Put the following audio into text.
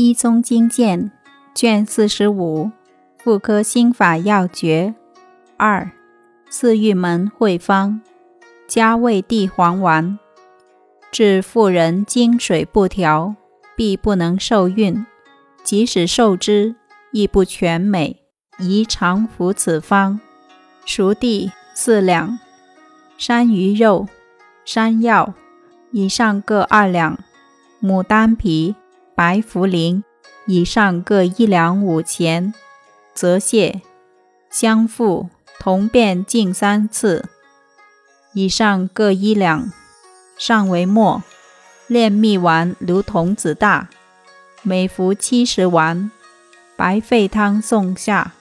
医宗经鉴卷四十五妇科心法要诀二四玉门会方加味地黄丸治妇人经水不调，必不能受孕，即使受之亦不全美，宜常服此方。熟地四两，山萸肉、山药以上各二两，牡丹皮。白茯苓以上各一两五钱，泽泻、香附、同便近三次，以上各一两。上为末，炼蜜丸如童子大，每服七十丸。白沸汤送下。